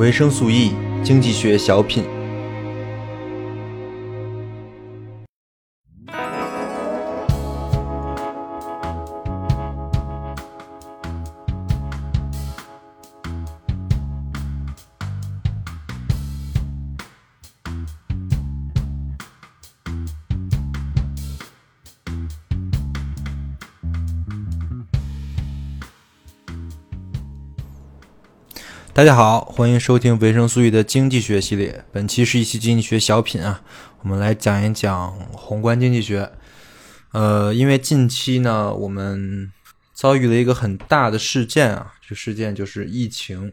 维生素 E 经济学小品。大家好，欢迎收听维生素 E 的经济学系列。本期是一期经济学小品啊，我们来讲一讲宏观经济学。呃，因为近期呢，我们遭遇了一个很大的事件啊，这事件就是疫情。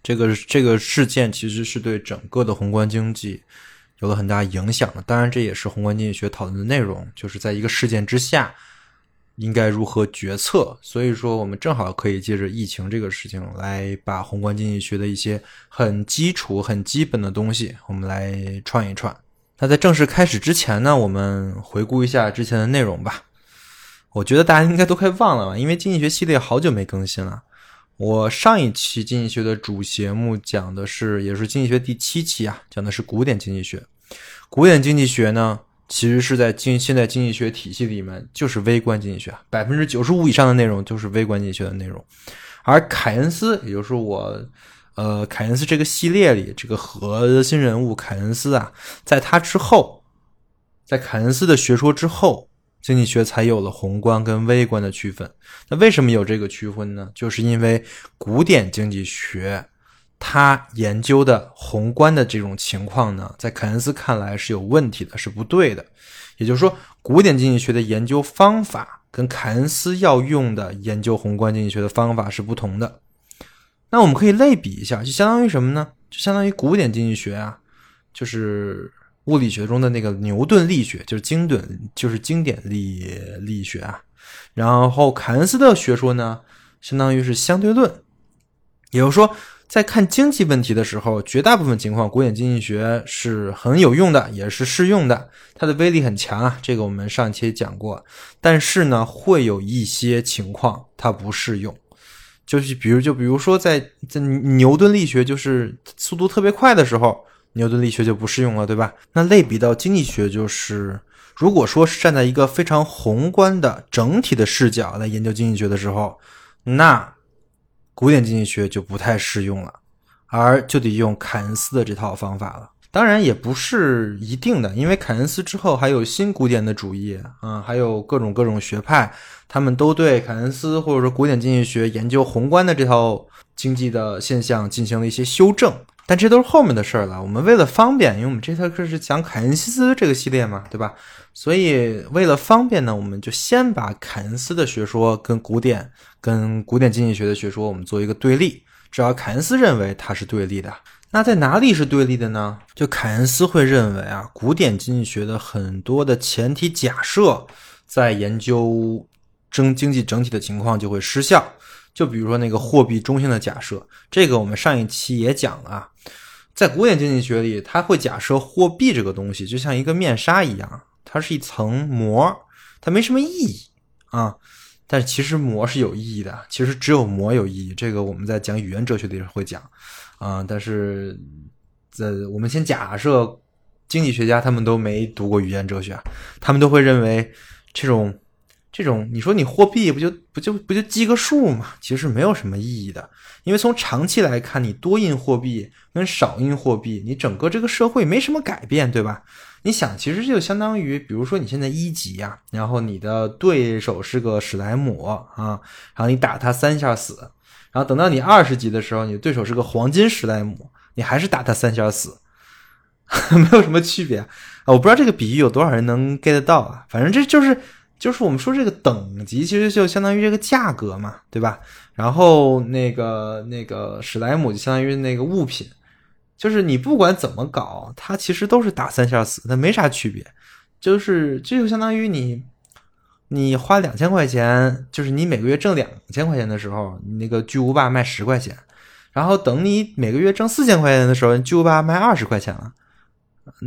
这个这个事件其实是对整个的宏观经济有了很大影响的。当然，这也是宏观经济学讨论的内容，就是在一个事件之下。应该如何决策？所以说，我们正好可以借着疫情这个事情，来把宏观经济学的一些很基础、很基本的东西，我们来串一串。那在正式开始之前呢，我们回顾一下之前的内容吧。我觉得大家应该都快忘了吧，因为经济学系列好久没更新了。我上一期经济学的主节目讲的是，也是经济学第七期啊，讲的是古典经济学。古典经济学呢？其实是在经现在经济学体系里面，就是微观经济学，百分之九十五以上的内容就是微观经济学的内容。而凯恩斯，也就是我，呃，凯恩斯这个系列里这个核心人物凯恩斯啊，在他之后，在凯恩斯的学说之后，经济学才有了宏观跟微观的区分。那为什么有这个区分呢？就是因为古典经济学。他研究的宏观的这种情况呢，在凯恩斯看来是有问题的，是不对的。也就是说，古典经济学的研究方法跟凯恩斯要用的研究宏观经济学的方法是不同的。那我们可以类比一下，就相当于什么呢？就相当于古典经济学啊，就是物理学中的那个牛顿力学，就是经典，就是经典力力学啊。然后凯恩斯的学说呢，相当于是相对论，也就是说。在看经济问题的时候，绝大部分情况，古典经济学是很有用的，也是适用的，它的威力很强啊。这个我们上期讲过。但是呢，会有一些情况它不适用，就是比如，就比如说在在牛顿力学就是速度特别快的时候，牛顿力学就不适用了，对吧？那类比到经济学，就是如果说是站在一个非常宏观的整体的视角来研究经济学的时候，那。古典经济学就不太适用了，而就得用凯恩斯的这套方法了。当然也不是一定的，因为凯恩斯之后还有新古典的主义啊，还有各种各种学派，他们都对凯恩斯或者说古典经济学研究宏观的这套经济的现象进行了一些修正。但这都是后面的事儿了。我们为了方便，因为我们这堂课是讲凯恩斯这个系列嘛，对吧？所以为了方便呢，我们就先把凯恩斯的学说跟古典、跟古典经济学的学说，我们做一个对立。只要凯恩斯认为它是对立的，那在哪里是对立的呢？就凯恩斯会认为啊，古典经济学的很多的前提假设，在研究整经济整体的情况就会失效。就比如说那个货币中性的假设，这个我们上一期也讲了，在古典经济学里，它会假设货币这个东西就像一个面纱一样，它是一层膜，它没什么意义啊。但其实膜是有意义的，其实只有膜有意义。这个我们在讲语言哲学的时候会讲啊。但是在我们先假设经济学家他们都没读过语言哲学，他们都会认为这种。这种你说你货币不就不就不就记个数嘛？其实没有什么意义的，因为从长期来看，你多印货币跟少印货币，你整个这个社会没什么改变，对吧？你想，其实就相当于，比如说你现在一级呀，然后你的对手是个史莱姆啊，然后你打他三下死，然后等到你二十级的时候，你的对手是个黄金史莱姆，你还是打他三下死，没有什么区别啊！我不知道这个比喻有多少人能 get 到啊，反正这就是。就是我们说这个等级，其实就相当于这个价格嘛，对吧？然后那个那个史莱姆就相当于那个物品，就是你不管怎么搞，它其实都是打三下死，它没啥区别。就是这就相当于你你花两千块钱，就是你每个月挣两千块钱的时候，你那个巨无霸卖十块钱，然后等你每个月挣四千块钱的时候，巨无霸卖二十块钱了，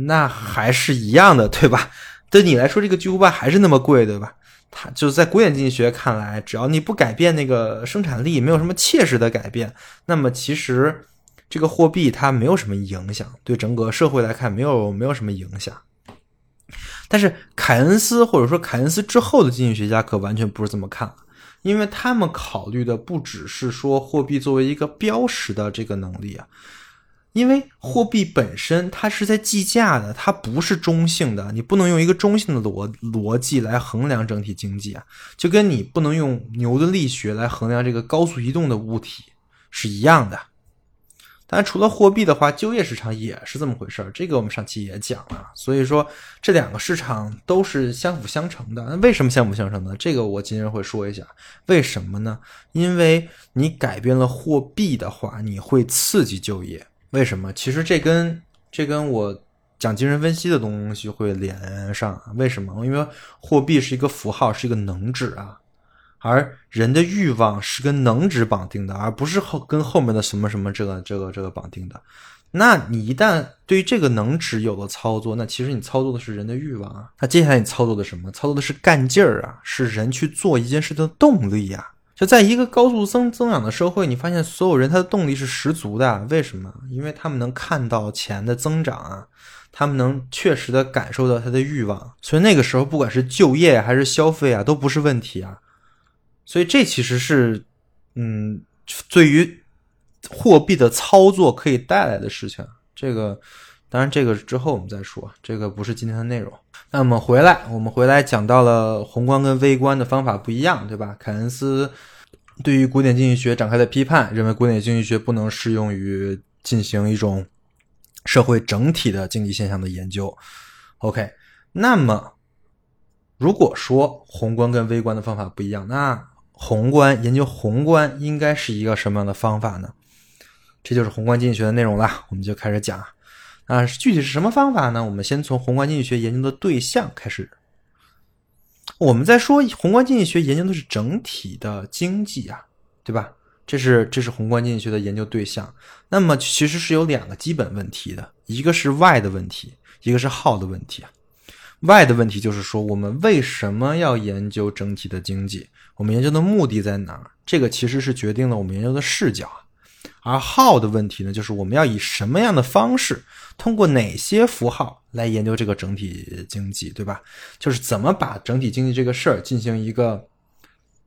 那还是一样的，对吧？对你来说，这个巨无霸还是那么贵，对吧？它就是在古典经济学看来，只要你不改变那个生产力，没有什么切实的改变，那么其实这个货币它没有什么影响，对整个社会来看没有没有什么影响。但是凯恩斯或者说凯恩斯之后的经济学家可完全不是这么看，因为他们考虑的不只是说货币作为一个标识的这个能力啊，因为货币本身它是在计价的，它不是中性的，你不能用一个中性的逻逻辑来衡量整体经济啊，就跟你不能用牛顿力学来衡量这个高速移动的物体是一样的。当然，除了货币的话，就业市场也是这么回事儿。这个我们上期也讲了，所以说这两个市场都是相辅相成的。那为什么相辅相成呢？这个我今天会说一下。为什么呢？因为你改变了货币的话，你会刺激就业。为什么？其实这跟这跟我讲精神分析的东西会连上。为什么？因为货币是一个符号，是一个能指啊。而人的欲望是跟能指绑定的，而不是后跟后面的什么什么这个这个这个绑定的。那你一旦对于这个能指有了操作，那其实你操作的是人的欲望啊。那接下来你操作的什么？操作的是干劲儿啊，是人去做一件事的动力呀。就在一个高速增增长的社会，你发现所有人他的动力是十足的。为什么？因为他们能看到钱的增长啊，他们能确实的感受到他的欲望。所以那个时候，不管是就业还是消费啊，都不是问题啊。所以这其实是，嗯，对于货币的操作可以带来的事情。这个当然，这个之后我们再说，这个不是今天的内容。那么回来，我们回来讲到了宏观跟微观的方法不一样，对吧？凯恩斯对于古典经济学展开的批判，认为古典经济学不能适用于进行一种社会整体的经济现象的研究。OK，那么如果说宏观跟微观的方法不一样，那宏观研究宏观应该是一个什么样的方法呢？这就是宏观经济学的内容了，我们就开始讲。啊，具体是什么方法呢？我们先从宏观经济学研究的对象开始。我们在说宏观经济学研究的是整体的经济啊，对吧？这是这是宏观经济学的研究对象。那么其实是有两个基本问题的，一个是 why 的问题，一个是 how 的问题啊。why 的问题就是说，我们为什么要研究整体的经济？我们研究的目的在哪儿？这个其实是决定了我们研究的视角。而 how 的问题呢，就是我们要以什么样的方式，通过哪些符号来研究这个整体经济，对吧？就是怎么把整体经济这个事儿进行一个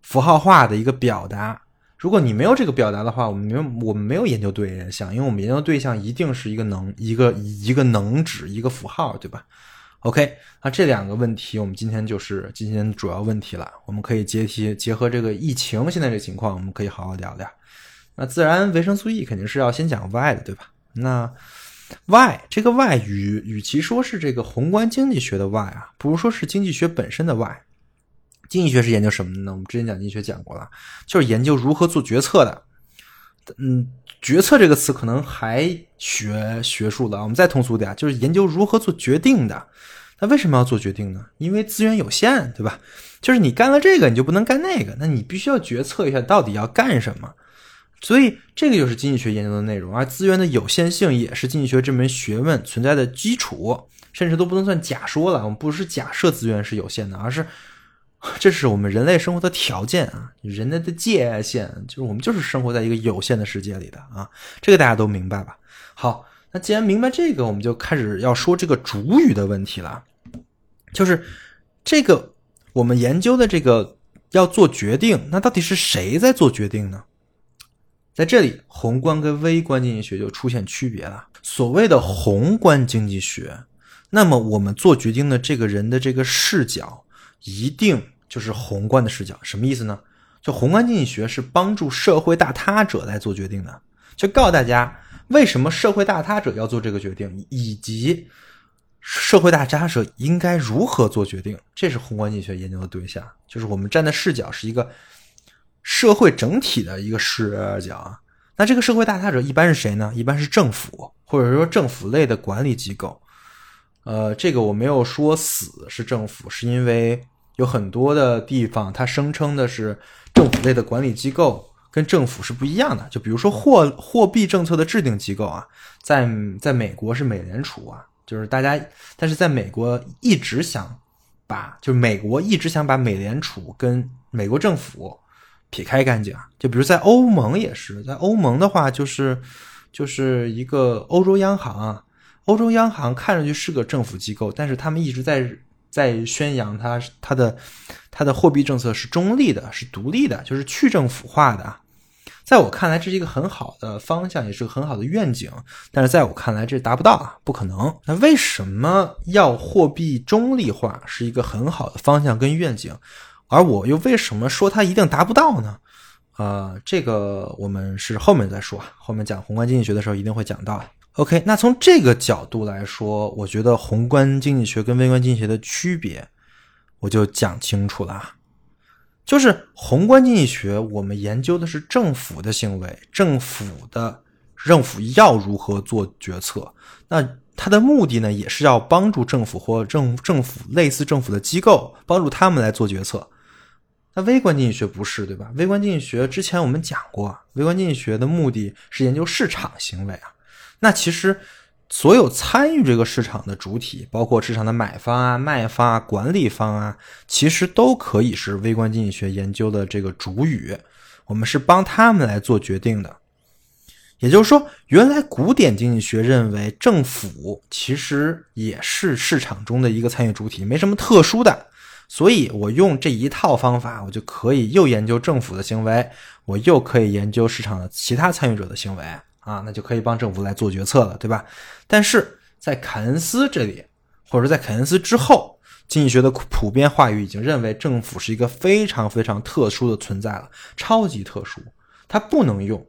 符号化的一个表达。如果你没有这个表达的话，我们没有我们没有研究对象，因为我们研究对象一定是一个能一个一个能指一个符号，对吧？OK，那这两个问题，我们今天就是今天主要问题了。我们可以结题结合这个疫情现在这情况，我们可以好好聊聊。那自然维生素 E 肯定是要先讲 Y 的，对吧？那 Y 这个 Y 与与其说是这个宏观经济学的 Y 啊，不如说是经济学本身的 Y。经济学是研究什么呢？我们之前讲经济学讲过了，就是研究如何做决策的。嗯，决策这个词可能还学学术了，我们再通俗点，就是研究如何做决定的。那为什么要做决定呢？因为资源有限，对吧？就是你干了这个，你就不能干那个，那你必须要决策一下到底要干什么。所以这个就是经济学研究的内容，而资源的有限性也是经济学这门学问存在的基础，甚至都不能算假说了。我们不是假设资源是有限的，而是。这是我们人类生活的条件啊，人类的界限就是我们就是生活在一个有限的世界里的啊，这个大家都明白吧？好，那既然明白这个，我们就开始要说这个主语的问题了，就是这个我们研究的这个要做决定，那到底是谁在做决定呢？在这里，宏观跟微观经济学就出现区别了。所谓的宏观经济学，那么我们做决定的这个人的这个视角。一定就是宏观的视角，什么意思呢？就宏观经济学是帮助社会大他者来做决定的，就告诉大家为什么社会大他者要做这个决定，以及社会大他者应该如何做决定。这是宏观经济学研究的对象，就是我们站的视角是一个社会整体的一个视角啊。那这个社会大他者一般是谁呢？一般是政府，或者说政府类的管理机构。呃，这个我没有说死是政府，是因为。有很多的地方，它声称的是政府类的管理机构，跟政府是不一样的。就比如说货货币政策的制定机构啊，在在美国是美联储啊，就是大家，但是在美国一直想把，就是美国一直想把美联储跟美国政府撇开干净啊。就比如在欧盟也是，在欧盟的话，就是就是一个欧洲央行啊。欧洲央行看上去是个政府机构，但是他们一直在在宣扬它它的它的货币政策是中立的，是独立的，就是去政府化的。在我看来，这是一个很好的方向，也是个很好的愿景。但是在我看来，这达不到啊，不可能。那为什么要货币中立化是一个很好的方向跟愿景，而我又为什么说它一定达不到呢？呃，这个我们是后面再说，后面讲宏观经济学的时候一定会讲到。OK，那从这个角度来说，我觉得宏观经济学跟微观经济学的区别，我就讲清楚了。就是宏观经济学，我们研究的是政府的行为，政府的政府要如何做决策。那它的目的呢，也是要帮助政府或政政府类似政府的机构，帮助他们来做决策。那微观经济学不是，对吧？微观经济学之前我们讲过，微观经济学的目的是研究市场行为啊。那其实。所有参与这个市场的主体，包括市场的买方啊、卖方啊、管理方啊，其实都可以是微观经济学研究的这个主语。我们是帮他们来做决定的。也就是说，原来古典经济学认为政府其实也是市场中的一个参与主体，没什么特殊的。所以我用这一套方法，我就可以又研究政府的行为，我又可以研究市场的其他参与者的行为。啊，那就可以帮政府来做决策了，对吧？但是在凯恩斯这里，或者说在凯恩斯之后，经济学的普遍话语已经认为政府是一个非常非常特殊的存在了，超级特殊，它不能用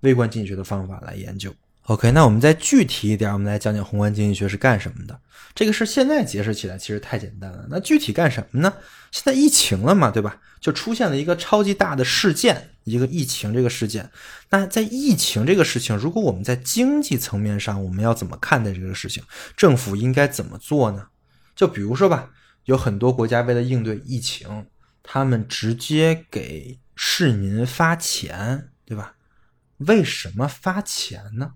微观经济学的方法来研究。OK，那我们再具体一点，我们来讲讲宏观经济学是干什么的。这个事现在解释起来其实太简单了。那具体干什么呢？现在疫情了嘛，对吧？就出现了一个超级大的事件，一个疫情这个事件。那在疫情这个事情，如果我们在经济层面上，我们要怎么看待这个事情？政府应该怎么做呢？就比如说吧，有很多国家为了应对疫情，他们直接给市民发钱，对吧？为什么发钱呢？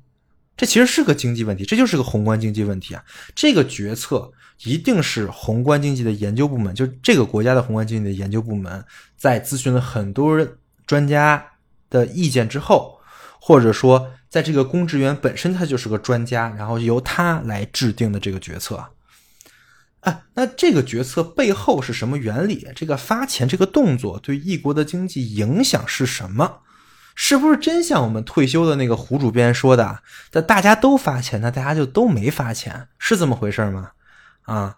这其实是个经济问题，这就是个宏观经济问题啊！这个决策一定是宏观经济的研究部门，就这个国家的宏观经济的研究部门，在咨询了很多专家的意见之后，或者说在这个公职员本身他就是个专家，然后由他来制定的这个决策啊。那这个决策背后是什么原理？这个发钱这个动作对一国的经济影响是什么？是不是真像我们退休的那个胡主编说的？那大家都发钱，那大家就都没发钱，是这么回事吗？啊，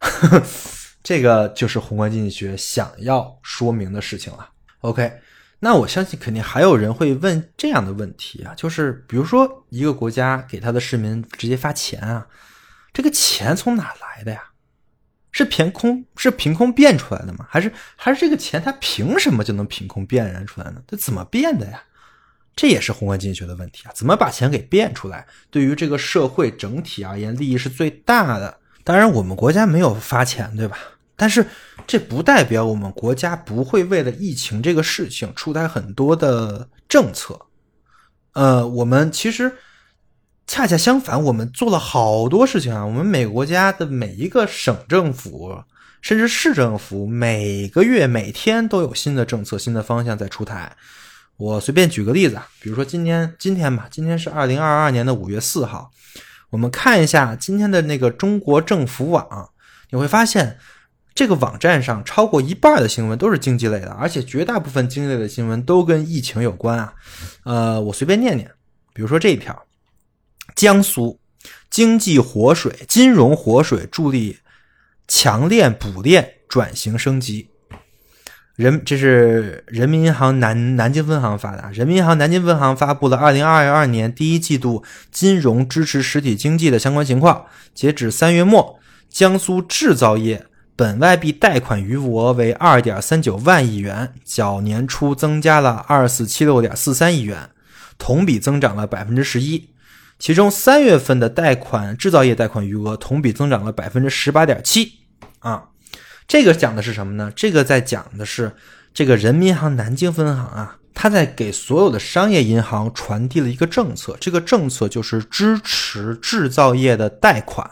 这个就是宏观经济学想要说明的事情了。OK，那我相信肯定还有人会问这样的问题啊，就是比如说一个国家给他的市民直接发钱啊，这个钱从哪来的呀？是凭空是凭空变出来的吗？还是还是这个钱它凭什么就能凭空变燃出来呢？它怎么变的呀？这也是宏观经济学的问题啊！怎么把钱给变出来？对于这个社会整体而言，利益是最大的。当然，我们国家没有发钱，对吧？但是这不代表我们国家不会为了疫情这个事情出台很多的政策。呃，我们其实。恰恰相反，我们做了好多事情啊！我们每个国家的每一个省政府，甚至市政府，每个月、每天都有新的政策、新的方向在出台。我随便举个例子啊，比如说今天，今天吧，今天是二零二二年的五月四号，我们看一下今天的那个中国政府网，你会发现这个网站上超过一半的新闻都是经济类的，而且绝大部分经济类的新闻都跟疫情有关啊。呃，我随便念念，比如说这一条。江苏经济活水、金融活水助力强链补链转型升级。人这是人民银行南南京分行发的。人民银行南京分行发布了二零二二年第一季度金融支持实体经济的相关情况。截止三月末，江苏制造业本外币贷款余额为二点三九万亿元，较年初增加了二四七六点四三亿元，同比增长了百分之十一。其中三月份的贷款制造业贷款余额同比增长了百分之十八点七啊，这个讲的是什么呢？这个在讲的是这个人民银行南京分行啊，它在给所有的商业银行传递了一个政策，这个政策就是支持制造业的贷款，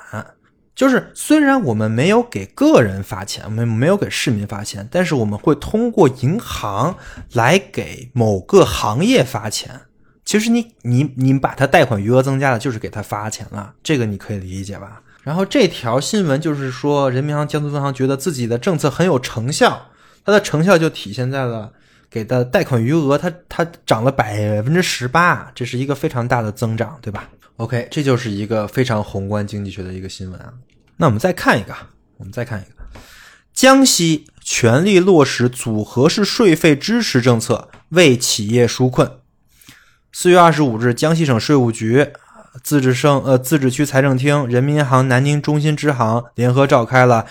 就是虽然我们没有给个人发钱，没没有给市民发钱，但是我们会通过银行来给某个行业发钱。其实你你你把他贷款余额增加了，就是给他发钱了，这个你可以理解吧？然后这条新闻就是说，人民银行、江苏分行觉得自己的政策很有成效，它的成效就体现在了给的贷款余额，它它涨了百分之十八，这是一个非常大的增长，对吧？OK，这就是一个非常宏观经济学的一个新闻啊。那我们再看一个，我们再看一个，江西全力落实组合式税费支持政策，为企业纾困。四月二十五日，江西省税务局。自治省呃，自治区财政厅、人民银行南宁中心支行联合召开了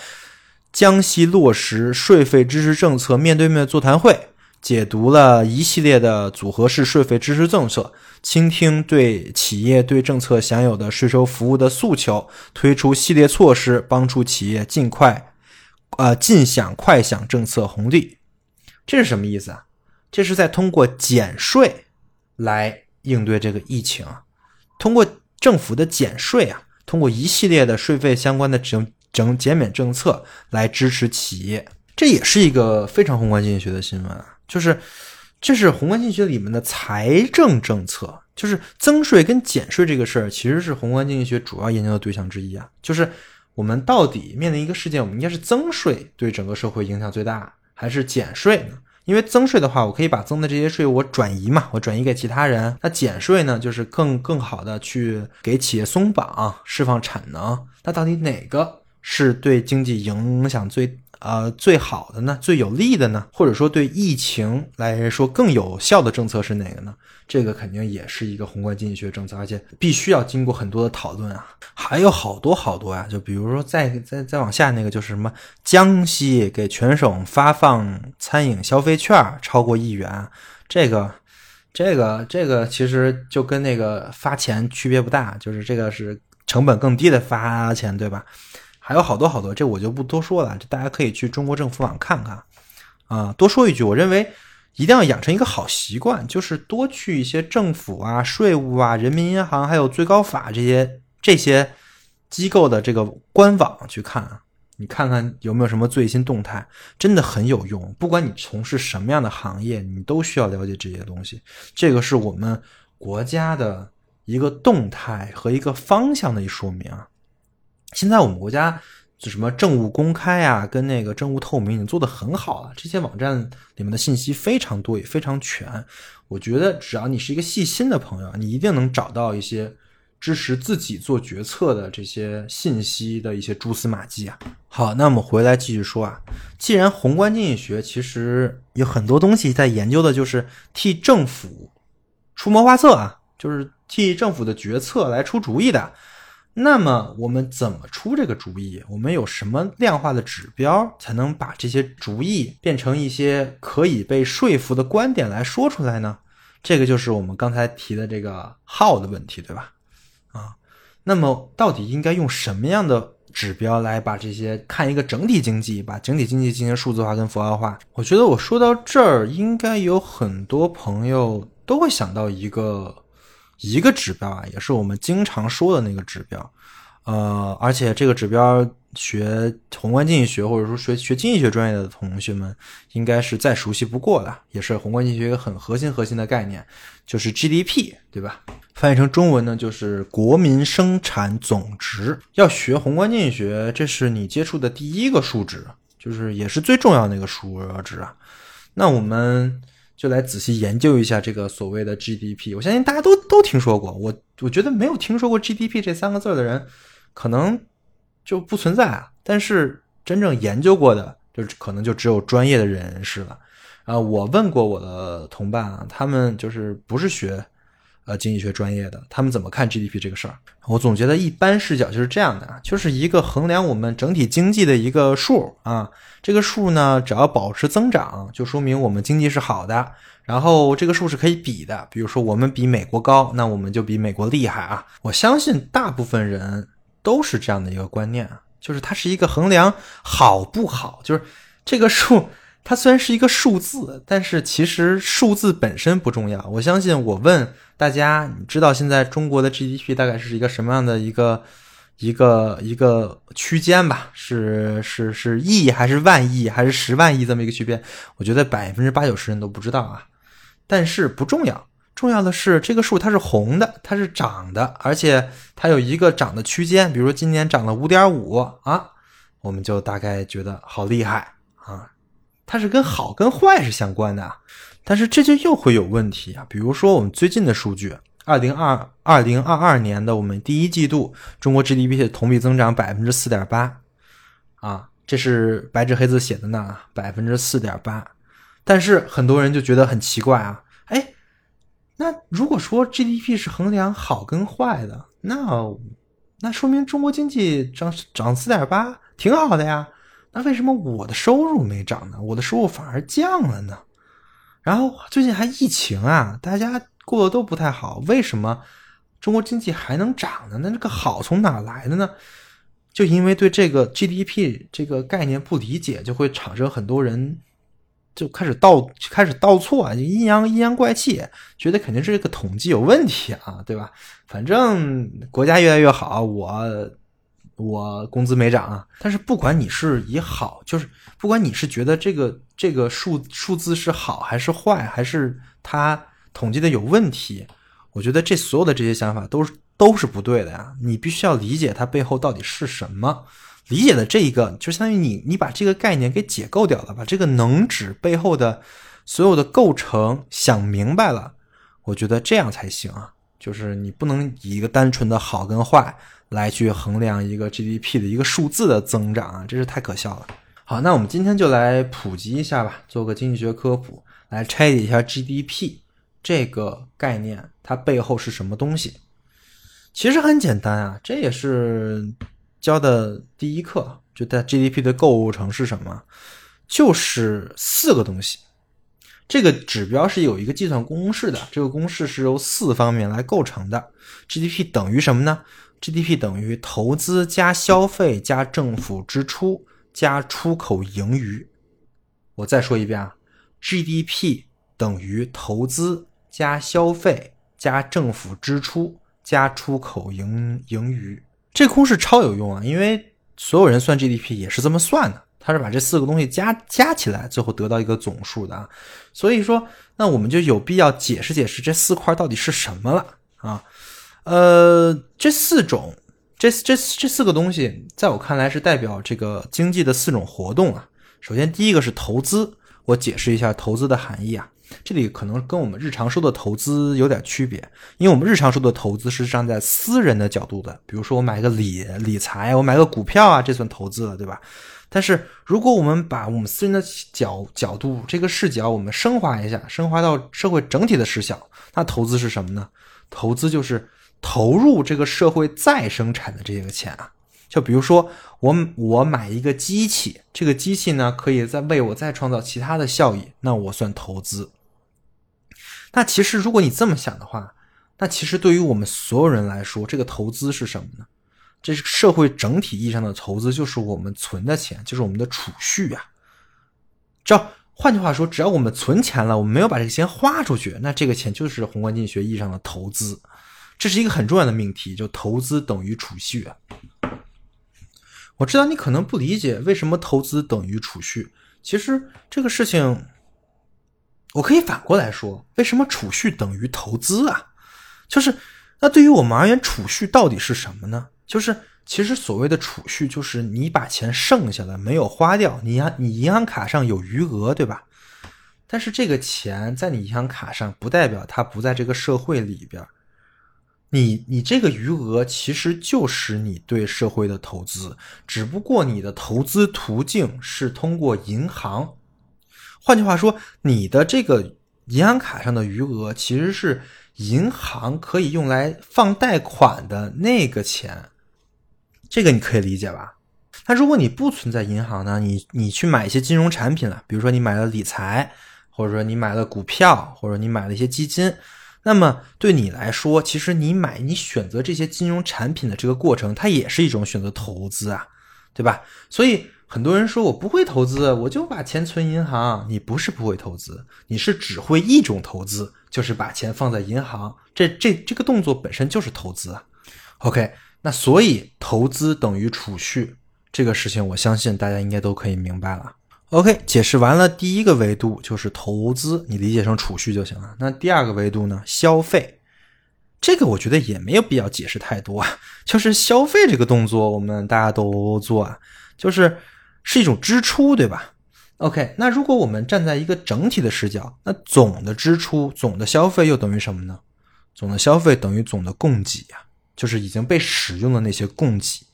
江西落实税费支持政策面对面座谈会，解读了一系列的组合式税费支持政策，倾听对企业对政策享有的税收服务的诉求，推出系列措施，帮助企业尽快呃尽享快享政策红利。这是什么意思啊？这是在通过减税来应对这个疫情。通过政府的减税啊，通过一系列的税费相关的整整减免政策来支持企业，这也是一个非常宏观经济学的新闻啊。就是这是宏观经济学里面的财政政策，就是增税跟减税这个事儿，其实是宏观经济学主要研究的对象之一啊。就是我们到底面临一个事件，我们应该是增税对整个社会影响最大，还是减税呢？因为增税的话，我可以把增的这些税我转移嘛，我转移给其他人。那减税呢，就是更更好的去给企业松绑，释放产能。那到底哪个是对经济影响最？呃，最好的呢，最有利的呢，或者说对疫情来说更有效的政策是哪个呢？这个肯定也是一个宏观经济学政策，而且必须要经过很多的讨论啊。还有好多好多呀，就比如说再再再往下那个就是什么，江西给全省发放餐饮消费券超过亿元，这个这个这个其实就跟那个发钱区别不大，就是这个是成本更低的发钱，对吧？还有好多好多，这我就不多说了，这大家可以去中国政府网看看。啊，多说一句，我认为一定要养成一个好习惯，就是多去一些政府啊、税务啊、人民银行还有最高法这些这些机构的这个官网去看，你看看有没有什么最新动态，真的很有用。不管你从事什么样的行业，你都需要了解这些东西。这个是我们国家的一个动态和一个方向的一说明。现在我们国家就什么政务公开啊，跟那个政务透明已经做得很好了。这些网站里面的信息非常多，也非常全。我觉得只要你是一个细心的朋友，你一定能找到一些支持自己做决策的这些信息的一些蛛丝马迹啊。好，那我们回来继续说啊。既然宏观经济学其实有很多东西在研究的，就是替政府出谋划策啊，就是替政府的决策来出主意的。那么我们怎么出这个主意？我们有什么量化的指标才能把这些主意变成一些可以被说服的观点来说出来呢？这个就是我们刚才提的这个 how 的问题，对吧？啊，那么到底应该用什么样的指标来把这些看一个整体经济，把整体经济进行数字化跟符号化？我觉得我说到这儿，应该有很多朋友都会想到一个。一个指标啊，也是我们经常说的那个指标，呃，而且这个指标学宏观经济学或者说学学经济学专业的同学们应该是再熟悉不过了，也是宏观经济学一个很核心核心的概念，就是 GDP，对吧？翻译成中文呢，就是国民生产总值。要学宏观经济学，这是你接触的第一个数值，就是也是最重要的一个数值啊。那我们。就来仔细研究一下这个所谓的 GDP，我相信大家都都听说过。我我觉得没有听说过 GDP 这三个字的人，可能就不存在啊。但是真正研究过的，就可能就只有专业的人士了。啊，我问过我的同伴啊，他们就是不是学。呃，经济学专业的，他们怎么看 GDP 这个事儿？我总觉得一般视角就是这样的，就是一个衡量我们整体经济的一个数啊。这个数呢，只要保持增长，就说明我们经济是好的。然后这个数是可以比的，比如说我们比美国高，那我们就比美国厉害啊。我相信大部分人都是这样的一个观念啊，就是它是一个衡量好不好，就是这个数。它虽然是一个数字，但是其实数字本身不重要。我相信，我问大家，你知道现在中国的 GDP 大概是一个什么样的一个一个一个区间吧？是是是亿还是万亿还是十万亿这么一个区间？我觉得百分之八九十人都不知道啊。但是不重要，重要的是这个数它是红的，它是涨的，而且它有一个涨的区间，比如说今年涨了五点五啊，我们就大概觉得好厉害，它是跟好跟坏是相关的，但是这就又会有问题啊，比如说我们最近的数据，二零二二零二二年的我们第一季度中国 GDP 的同比增长百分之四点八啊，这是白纸黑字写的呢，百分之四点八。但是很多人就觉得很奇怪啊，哎，那如果说 GDP 是衡量好跟坏的，那那说明中国经济涨涨四点八挺好的呀，那为什么我的收入没涨呢？我的收入反而降了呢？然后最近还疫情啊，大家过得都不太好，为什么中国经济还能涨呢？那这个好从哪来的呢？就因为对这个 GDP 这个概念不理解，就会产生很多人。就开始倒开始倒错啊，就阴阳阴阳怪气，觉得肯定是这个统计有问题啊，对吧？反正国家越来越好，我我工资没涨啊。但是不管你是以好，就是不管你是觉得这个这个数数字是好还是坏，还是它统计的有问题，我觉得这所有的这些想法都是都是不对的呀。你必须要理解它背后到底是什么。理解的这一个，就相当于你你把这个概念给解构掉了，把这个能指背后的所有的构成想明白了，我觉得这样才行啊。就是你不能以一个单纯的好跟坏来去衡量一个 GDP 的一个数字的增长啊，真是太可笑了。好，那我们今天就来普及一下吧，做个经济学科普，来拆解一下 GDP 这个概念，它背后是什么东西？其实很简单啊，这也是。教的第一课就在 GDP 的构成是什么？就是四个东西。这个指标是有一个计算公式的，这个公式是由四方面来构成的。GDP 等于什么呢？GDP 等于投资加消费加政府支出加出口盈余。我再说一遍啊，GDP 等于投资加消费加政府支出加出口盈盈余。这公式超有用啊，因为所有人算 GDP 也是这么算的，他是把这四个东西加加起来，最后得到一个总数的啊。所以说，那我们就有必要解释解释这四块到底是什么了啊。呃，这四种，这这这四个东西，在我看来是代表这个经济的四种活动啊。首先，第一个是投资，我解释一下投资的含义啊。这里可能跟我们日常说的投资有点区别，因为我们日常说的投资是站在私人的角度的，比如说我买个理理财，我买个股票啊，这算投资了，对吧？但是如果我们把我们私人的角角度这个视角我们升华一下，升华到社会整体的视角，那投资是什么呢？投资就是投入这个社会再生产的这个钱啊。就比如说我我买一个机器，这个机器呢可以再为我再创造其他的效益，那我算投资。那其实，如果你这么想的话，那其实对于我们所有人来说，这个投资是什么呢？这是社会整体意义上的投资，就是我们存的钱，就是我们的储蓄呀。只要换句话说，只要我们存钱了，我们没有把这个钱花出去，那这个钱就是宏观经济学意义上的投资。这是一个很重要的命题，就投资等于储蓄。啊我知道你可能不理解为什么投资等于储蓄，其实这个事情。我可以反过来说，为什么储蓄等于投资啊？就是那对于我们而言，储蓄到底是什么呢？就是其实所谓的储蓄，就是你把钱剩下了没有花掉，你银你银行卡上有余额，对吧？但是这个钱在你银行卡上，不代表它不在这个社会里边。你你这个余额其实就是你对社会的投资，只不过你的投资途径是通过银行。换句话说，你的这个银行卡上的余额其实是银行可以用来放贷款的那个钱，这个你可以理解吧？那如果你不存在银行呢？你你去买一些金融产品了，比如说你买了理财，或者说你买了股票，或者你买了一些基金，那么对你来说，其实你买你选择这些金融产品的这个过程，它也是一种选择投资啊，对吧？所以。很多人说我不会投资，我就把钱存银行。你不是不会投资，你是只会一种投资，就是把钱放在银行。这这这个动作本身就是投资啊。OK，那所以投资等于储蓄这个事情，我相信大家应该都可以明白了。OK，解释完了第一个维度就是投资，你理解成储蓄就行了。那第二个维度呢？消费，这个我觉得也没有必要解释太多啊。就是消费这个动作，我们大家都做啊，就是是一种支出，对吧？OK，那如果我们站在一个整体的视角，那总的支出、总的消费又等于什么呢？总的消费等于总的供给呀，就是已经被使用的那些供给。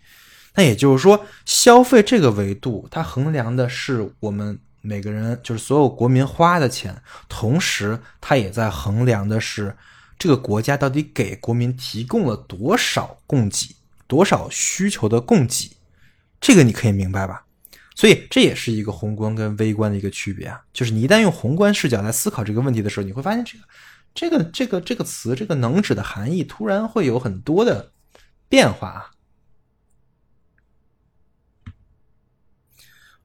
那也就是说，消费这个维度，它衡量的是我们每个人，就是所有国民花的钱，同时它也在衡量的是这个国家到底给国民提供了多少供给，多少需求的供给，这个你可以明白吧？所以这也是一个宏观跟微观的一个区别啊，就是你一旦用宏观视角来思考这个问题的时候，你会发现这个这个这个这个词这个能指的含义突然会有很多的变化啊。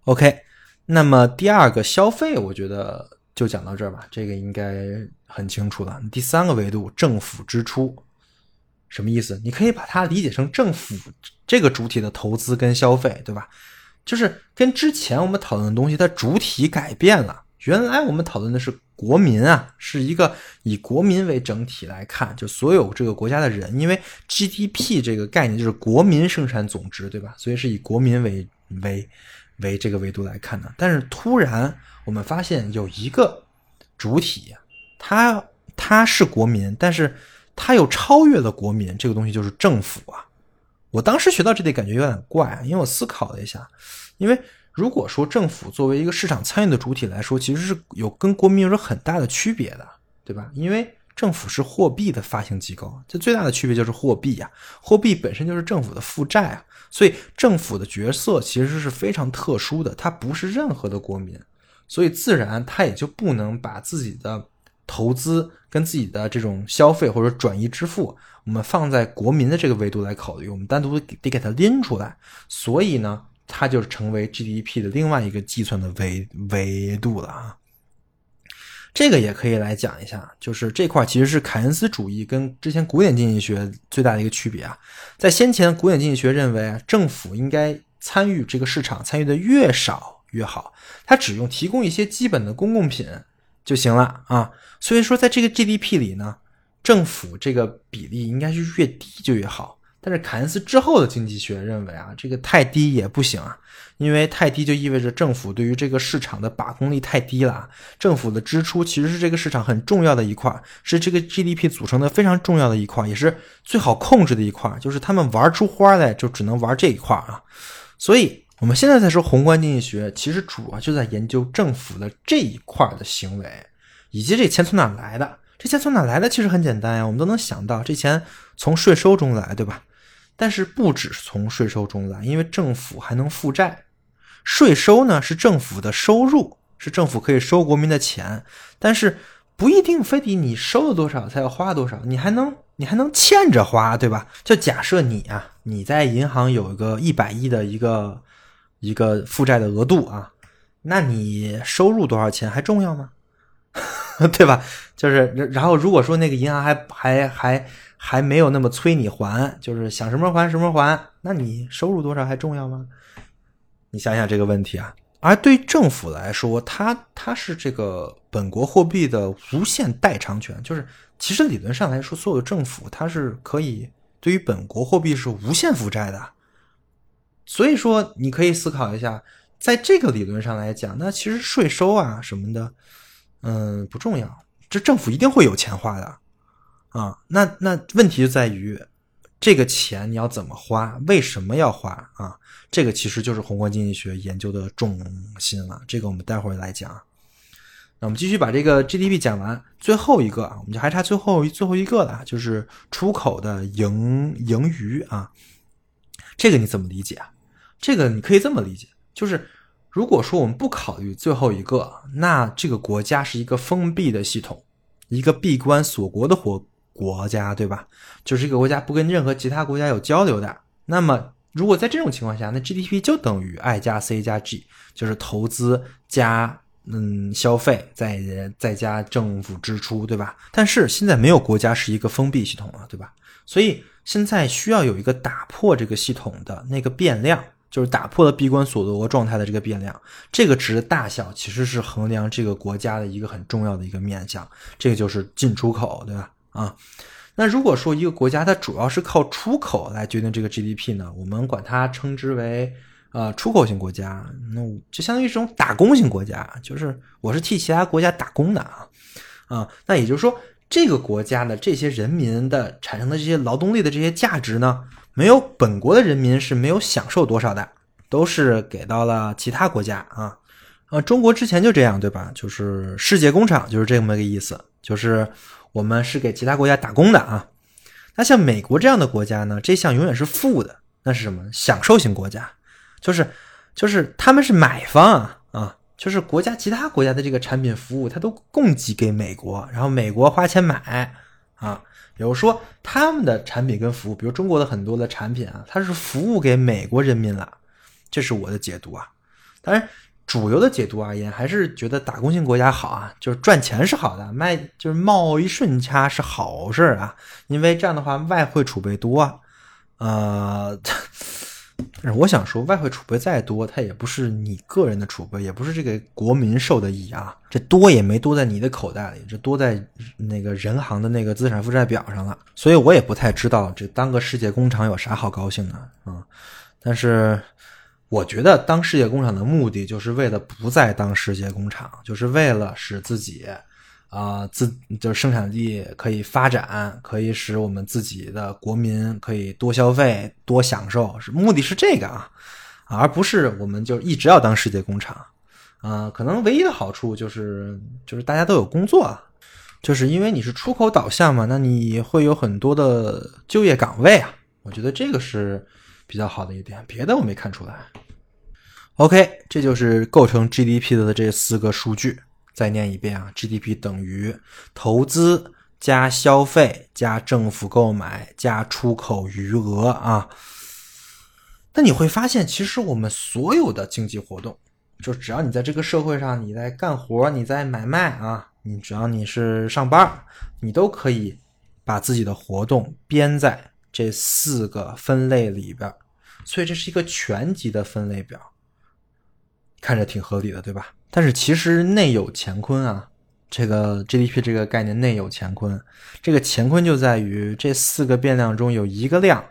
OK，那么第二个消费，我觉得就讲到这儿吧，这个应该很清楚了。第三个维度，政府支出，什么意思？你可以把它理解成政府这个主体的投资跟消费，对吧？就是跟之前我们讨论的东西，它主体改变了。原来我们讨论的是国民啊，是一个以国民为整体来看，就所有这个国家的人，因为 GDP 这个概念就是国民生产总值，对吧？所以是以国民为为。为这个维度来看的，但是突然我们发现有一个主体，它它是国民，但是它又超越了国民，这个东西就是政府啊。我当时学到这里感觉有点怪啊，因为我思考了一下，因为如果说政府作为一个市场参与的主体来说，其实是有跟国民有着很大的区别的，对吧？因为政府是货币的发行机构，这最大的区别就是货币呀，货币本身就是政府的负债啊，所以政府的角色其实是非常特殊的，它不是任何的国民，所以自然它也就不能把自己的投资跟自己的这种消费或者转移支付，我们放在国民的这个维度来考虑，我们单独得给它拎出来，所以呢，它就成为 GDP 的另外一个计算的维维度了啊。这个也可以来讲一下，就是这块其实是凯恩斯主义跟之前古典经济学最大的一个区别啊。在先前，古典经济学认为政府应该参与这个市场，参与的越少越好，它只用提供一些基本的公共品就行了啊。所以说，在这个 GDP 里呢，政府这个比例应该是越低就越好。但是凯恩斯之后的经济学认为啊，这个太低也不行啊，因为太低就意味着政府对于这个市场的把控力太低了。政府的支出其实是这个市场很重要的一块，是这个 GDP 组成的非常重要的一块，也是最好控制的一块。就是他们玩出花来就只能玩这一块啊。所以我们现在在说宏观经济学，其实主要就在研究政府的这一块的行为，以及这钱从哪来的。这钱从哪来的？其实很简单呀，我们都能想到，这钱从税收中来，对吧？但是不只是从税收中来，因为政府还能负债。税收呢是政府的收入，是政府可以收国民的钱，但是不一定非得你收了多少才要花多少，你还能你还能欠着花，对吧？就假设你啊，你在银行有一个一百亿的一个一个负债的额度啊，那你收入多少钱还重要吗？对吧？就是然后如果说那个银行还还还。还没有那么催你还，就是想什么时候还什么时候还，那你收入多少还重要吗？你想想这个问题啊。而对政府来说，它它是这个本国货币的无限代偿权，就是其实理论上来说，所有的政府它是可以对于本国货币是无限负债的。所以说，你可以思考一下，在这个理论上来讲，那其实税收啊什么的，嗯，不重要，这政府一定会有钱花的。啊，那那问题就在于，这个钱你要怎么花？为什么要花啊？这个其实就是宏观经济学研究的重心了。这个我们待会儿来讲。那我们继续把这个 GDP 讲完，最后一个啊，我们就还差最后最后一个了，就是出口的盈盈余啊。这个你怎么理解啊？这个你可以这么理解，就是如果说我们不考虑最后一个，那这个国家是一个封闭的系统，一个闭关锁国的活。国家对吧？就是一个国家不跟任何其他国家有交流的。那么，如果在这种情况下，那 GDP 就等于 I 加 C 加 G，就是投资加嗯消费再再加政府支出，对吧？但是现在没有国家是一个封闭系统了，对吧？所以现在需要有一个打破这个系统的那个变量，就是打破了闭关锁国状态的这个变量。这个值的大小其实是衡量这个国家的一个很重要的一个面向，这个就是进出口，对吧？啊，那如果说一个国家它主要是靠出口来决定这个 GDP 呢，我们管它称之为呃出口型国家，那就相当于这种打工型国家，就是我是替其他国家打工的啊啊，那也就是说。这个国家的这些人民的产生的这些劳动力的这些价值呢，没有本国的人民是没有享受多少的，都是给到了其他国家啊。呃，中国之前就这样，对吧？就是世界工厂就是这么个意思，就是我们是给其他国家打工的啊。那像美国这样的国家呢，这项永远是负的，那是什么？享受型国家，就是就是他们是买方啊啊。就是国家其他国家的这个产品服务，它都供给给美国，然后美国花钱买啊。比如说他们的产品跟服务，比如中国的很多的产品啊，它是服务给美国人民了。这是我的解读啊。当然，主流的解读而言，还是觉得打工型国家好啊，就是赚钱是好的，卖就是贸易顺差是好事啊，因为这样的话外汇储备多啊，呃。但是我想说，外汇储备再多，它也不是你个人的储备，也不是这个国民受的益啊。这多也没多在你的口袋里，这多在那个人行的那个资产负债表上了。所以我也不太知道这当个世界工厂有啥好高兴的啊。但是我觉得当世界工厂的目的，就是为了不再当世界工厂，就是为了使自己。啊，自就是生产力可以发展，可以使我们自己的国民可以多消费、多享受，是目的是这个啊，而不是我们就一直要当世界工厂啊。可能唯一的好处就是就是大家都有工作，就是因为你是出口导向嘛，那你会有很多的就业岗位啊。我觉得这个是比较好的一点，别的我没看出来。OK，这就是构成 GDP 的这四个数据。再念一遍啊，GDP 等于投资加消费加政府购买加出口余额啊。那你会发现，其实我们所有的经济活动，就只要你在这个社会上，你在干活，你在买卖啊，你只要你是上班，你都可以把自己的活动编在这四个分类里边。所以这是一个全集的分类表，看着挺合理的，对吧？但是其实内有乾坤啊，这个 GDP 这个概念内有乾坤，这个乾坤就在于这四个变量中有一个量，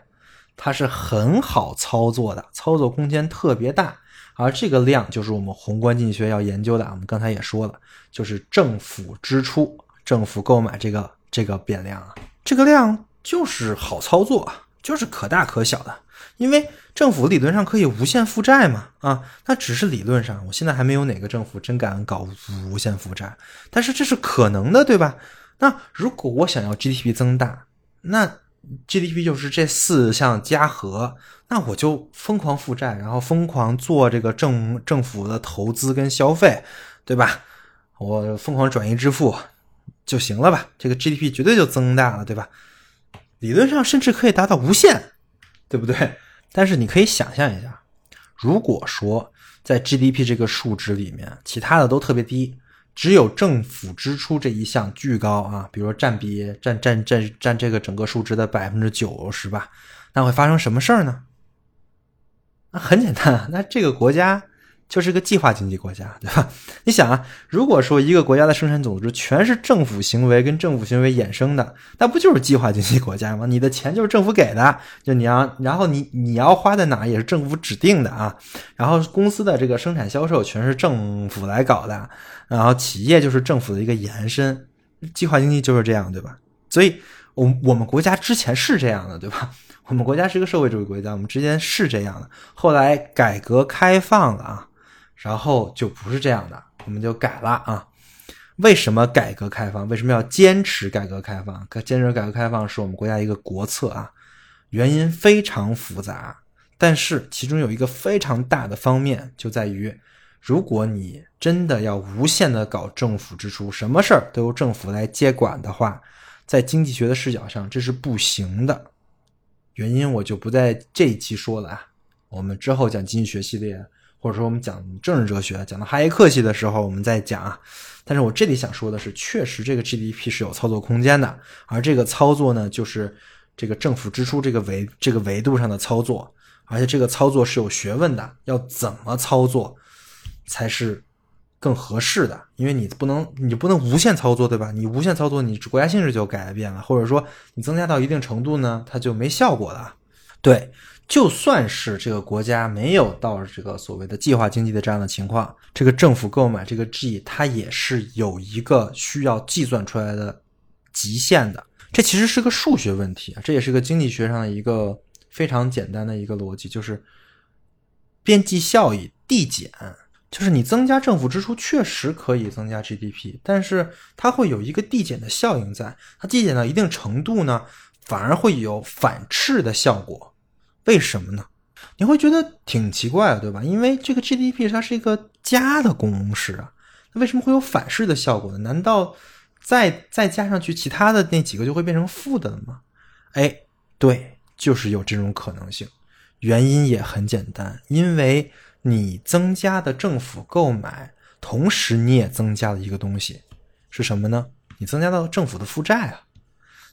它是很好操作的，操作空间特别大，而这个量就是我们宏观经济学要研究的。我们刚才也说了，就是政府支出、政府购买这个这个变量啊，这个量就是好操作，就是可大可小的。因为政府理论上可以无限负债嘛，啊，那只是理论上，我现在还没有哪个政府真敢搞无限负债，但是这是可能的，对吧？那如果我想要 GDP 增大，那 GDP 就是这四项加和，那我就疯狂负债，然后疯狂做这个政政府的投资跟消费，对吧？我疯狂转移支付就行了吧？这个 GDP 绝对就增大了，对吧？理论上甚至可以达到无限。对不对？但是你可以想象一下，如果说在 GDP 这个数值里面，其他的都特别低，只有政府支出这一项巨高啊，比如说占比占占占占这个整个数值的百分之九十吧，那会发生什么事儿呢？那很简单，那这个国家。就是个计划经济国家，对吧？你想啊，如果说一个国家的生产总值全是政府行为跟政府行为衍生的，那不就是计划经济国家吗？你的钱就是政府给的，就你要，然后你你要花在哪也是政府指定的啊。然后公司的这个生产销售全是政府来搞的，然后企业就是政府的一个延伸，计划经济就是这样，对吧？所以，我我们国家之前是这样的，对吧？我们国家是一个社会主义国家，我们之间是这样的。后来改革开放了啊。然后就不是这样的，我们就改了啊。为什么改革开放？为什么要坚持改革开放？坚持改革开放是我们国家一个国策啊。原因非常复杂，但是其中有一个非常大的方面就在于，如果你真的要无限的搞政府支出，什么事儿都由政府来接管的话，在经济学的视角上这是不行的。原因我就不在这一期说了啊，我们之后讲经济学系列。或者说我们讲政治哲学，讲到哈耶克系的时候，我们再讲啊。但是我这里想说的是，确实这个 GDP 是有操作空间的，而这个操作呢，就是这个政府支出这个维这个维度上的操作。而且这个操作是有学问的，要怎么操作才是更合适的？因为你不能，你不能无限操作，对吧？你无限操作，你国家性质就改变了，或者说你增加到一定程度呢，它就没效果了。对，就算是这个国家没有到这个所谓的计划经济的这样的情况，这个政府购买这个 G，它也是有一个需要计算出来的极限的。这其实是个数学问题啊，这也是个经济学上的一个。非常简单的一个逻辑就是边际效益递减，就是你增加政府支出确实可以增加 GDP，但是它会有一个递减的效应在，它递减到一定程度呢，反而会有反斥的效果。为什么呢？你会觉得挺奇怪的，对吧？因为这个 GDP 它是一个加的公式啊，那为什么会有反噬的效果呢？难道再再加上去其他的那几个就会变成负的了吗？哎，对。就是有这种可能性，原因也很简单，因为你增加的政府购买，同时你也增加了一个东西，是什么呢？你增加到政府的负债啊，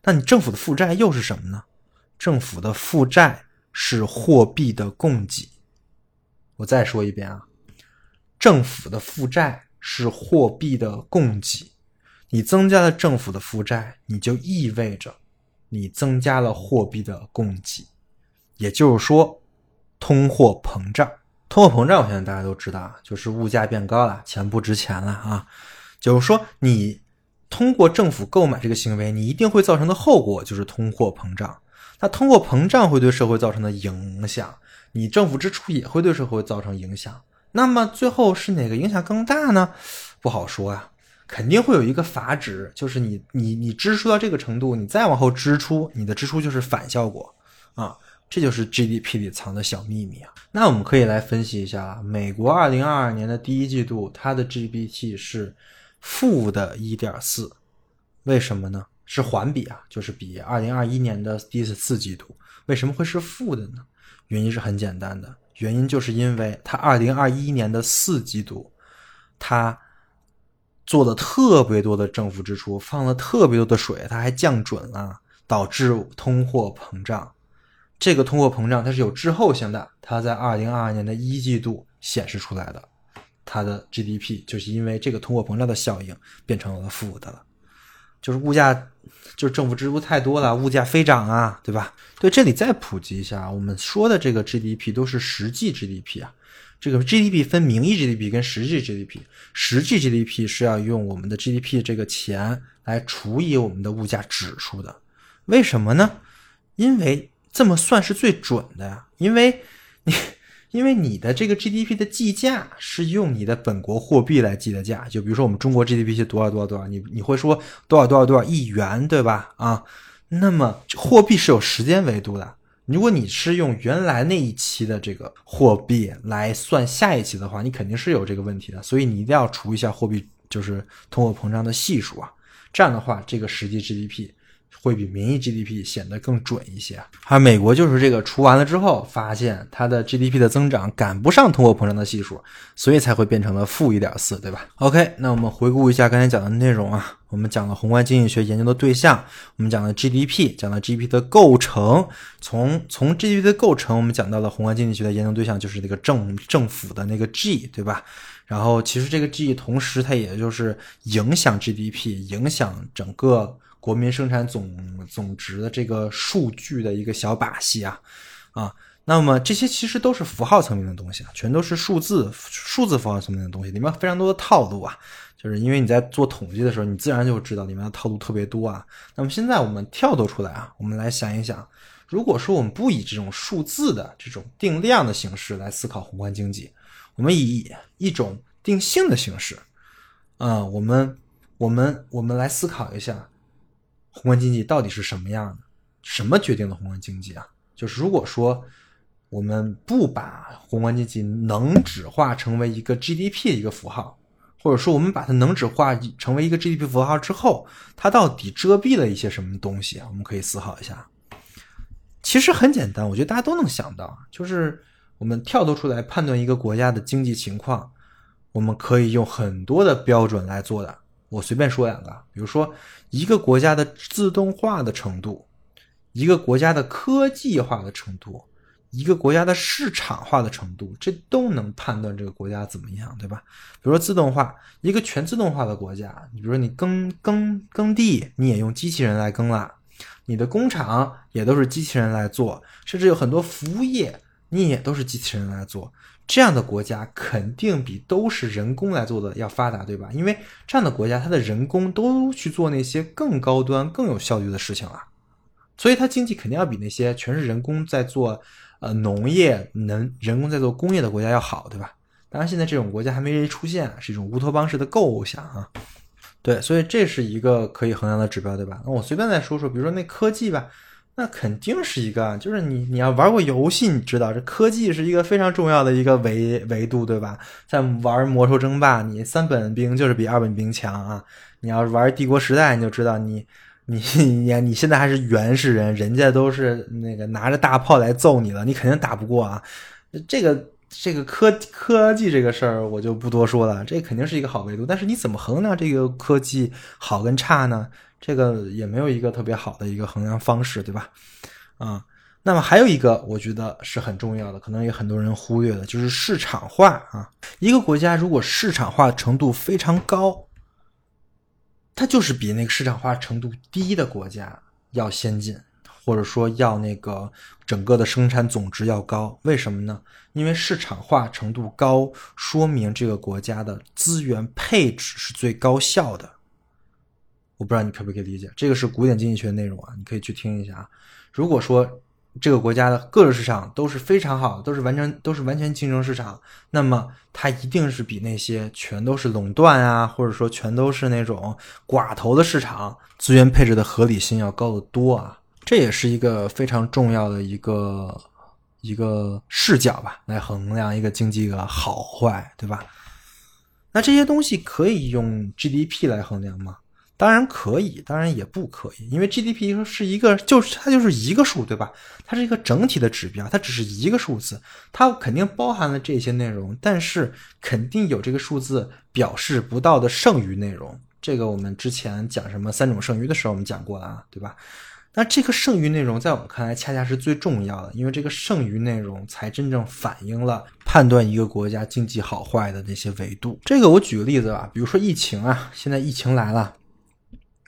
那你政府的负债又是什么呢？政府的负债是货币的供给。我再说一遍啊，政府的负债是货币的供给，你增加了政府的负债，你就意味着。你增加了货币的供给，也就是说，通货膨胀。通货膨胀，我相信大家都知道啊，就是物价变高了，钱不值钱了啊。就是说，你通过政府购买这个行为，你一定会造成的后果就是通货膨胀。那通货膨胀会对社会造成的影响，你政府支出也会对社会造成影响。那么最后是哪个影响更大呢？不好说啊。肯定会有一个阀值，就是你你你支出到这个程度，你再往后支出，你的支出就是反效果啊，这就是 GDP 里藏的小秘密啊。那我们可以来分析一下，美国二零二二年的第一季度，它的 GDP 是负的一点四，为什么呢？是环比啊，就是比二零二一年的第四季度，为什么会是负的呢？原因是很简单的，原因就是因为它二零二一年的四季度，它。做了特别多的政府支出，放了特别多的水，它还降准了，导致通货膨胀。这个通货膨胀它是有滞后性的，它在二零二二年的一季度显示出来的，它的 GDP 就是因为这个通货膨胀的效应变成了负的了，就是物价，就是政府支出太多了，物价飞涨啊，对吧？对，这里再普及一下，我们说的这个 GDP 都是实际 GDP 啊。这个 GDP 分名义 GDP 跟实际 GDP，实际 GDP 是要用我们的 GDP 这个钱来除以我们的物价指数的，为什么呢？因为这么算是最准的呀，因为你因为你的这个 GDP 的计价是用你的本国货币来计的价，就比如说我们中国 GDP 是多少多少多少，你你会说多少多少多少亿元，对吧？啊，那么货币是有时间维度的。如果你是用原来那一期的这个货币来算下一期的话，你肯定是有这个问题的，所以你一定要除一下货币，就是通货膨胀的系数啊，这样的话，这个实际 GDP。会比名义 GDP 显得更准一些。而美国就是这个除完了之后，发现它的 GDP 的增长赶不上通货膨胀的系数，所以才会变成了负一点四，对吧？OK，那我们回顾一下刚才讲的内容啊，我们讲了宏观经济学研究的对象，我们讲了 GDP，讲了 GDP 的构成。从从 GDP 的构成，我们讲到了宏观经济学的研究对象就是那个政政府的那个 G，对吧？然后其实这个 G 同时它也就是影响 GDP，影响整个。国民生产总总值的这个数据的一个小把戏啊，啊，那么这些其实都是符号层面的东西啊，全都是数字数字符号层面的东西，里面非常多的套路啊，就是因为你在做统计的时候，你自然就知道里面的套路特别多啊。那么现在我们跳脱出来啊，我们来想一想，如果说我们不以这种数字的这种定量的形式来思考宏观经济，我们以一种定性的形式，啊，我们我们我们来思考一下。宏观经济到底是什么样的？什么决定了宏观经济啊？就是如果说我们不把宏观经济能指化成为一个 GDP 的一个符号，或者说我们把它能指化成为一个 GDP 符号之后，它到底遮蔽了一些什么东西？我们可以思考一下。其实很简单，我觉得大家都能想到，就是我们跳脱出来判断一个国家的经济情况，我们可以用很多的标准来做的。我随便说两个，比如说一个国家的自动化的程度，一个国家的科技化的程度，一个国家的市场化的程度，这都能判断这个国家怎么样，对吧？比如说自动化，一个全自动化的国家，你比如说你耕耕耕地，你也用机器人来耕了，你的工厂也都是机器人来做，甚至有很多服务业，你也都是机器人来做。这样的国家肯定比都是人工来做的要发达，对吧？因为这样的国家，它的人工都去做那些更高端、更有效率的事情了，所以它经济肯定要比那些全是人工在做，呃，农业能人工在做工业的国家要好，对吧？当然，现在这种国家还没出现，是一种乌托邦式的构想啊。对，所以这是一个可以衡量的指标，对吧？那我随便再说说，比如说那科技吧。那肯定是一个，就是你你要玩过游戏，你知道这科技是一个非常重要的一个维维度，对吧？在玩魔兽争霸，你三本兵就是比二本兵强啊。你要是玩帝国时代，你就知道你你你你现在还是原始人，人家都是那个拿着大炮来揍你了，你肯定打不过啊。这个这个科科技这个事儿我就不多说了，这肯定是一个好维度。但是你怎么衡量这个科技好跟差呢？这个也没有一个特别好的一个衡量方式，对吧？啊，那么还有一个我觉得是很重要的，可能有很多人忽略的，就是市场化啊。一个国家如果市场化程度非常高，它就是比那个市场化程度低的国家要先进，或者说要那个整个的生产总值要高。为什么呢？因为市场化程度高，说明这个国家的资源配置是最高效的。我不知道你可不可以理解，这个是古典经济学内容啊，你可以去听一下啊。如果说这个国家的各个市场都是非常好，都是完全都是完全竞争市场，那么它一定是比那些全都是垄断啊，或者说全都是那种寡头的市场资源配置的合理性要高得多啊。这也是一个非常重要的一个一个视角吧，来衡量一个经济的好坏，对吧？那这些东西可以用 GDP 来衡量吗？当然可以，当然也不可以，因为 GDP 是一个，就是它就是一个数，对吧？它是一个整体的指标，它只是一个数字，它肯定包含了这些内容，但是肯定有这个数字表示不到的剩余内容。这个我们之前讲什么三种剩余的时候，我们讲过了啊，对吧？那这个剩余内容在我们看来恰恰是最重要的，因为这个剩余内容才真正反映了判断一个国家经济好坏的那些维度。这个我举个例子吧，比如说疫情啊，现在疫情来了。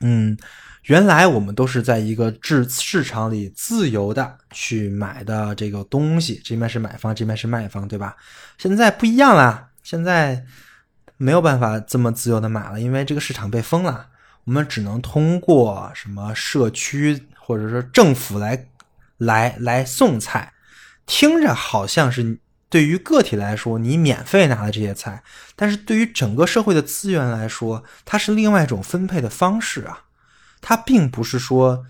嗯，原来我们都是在一个市市场里自由的去买的这个东西，这边是买方，这边是卖方，对吧？现在不一样了，现在没有办法这么自由的买了，因为这个市场被封了，我们只能通过什么社区或者说政府来来来送菜，听着好像是对于个体来说你免费拿了这些菜。但是对于整个社会的资源来说，它是另外一种分配的方式啊，它并不是说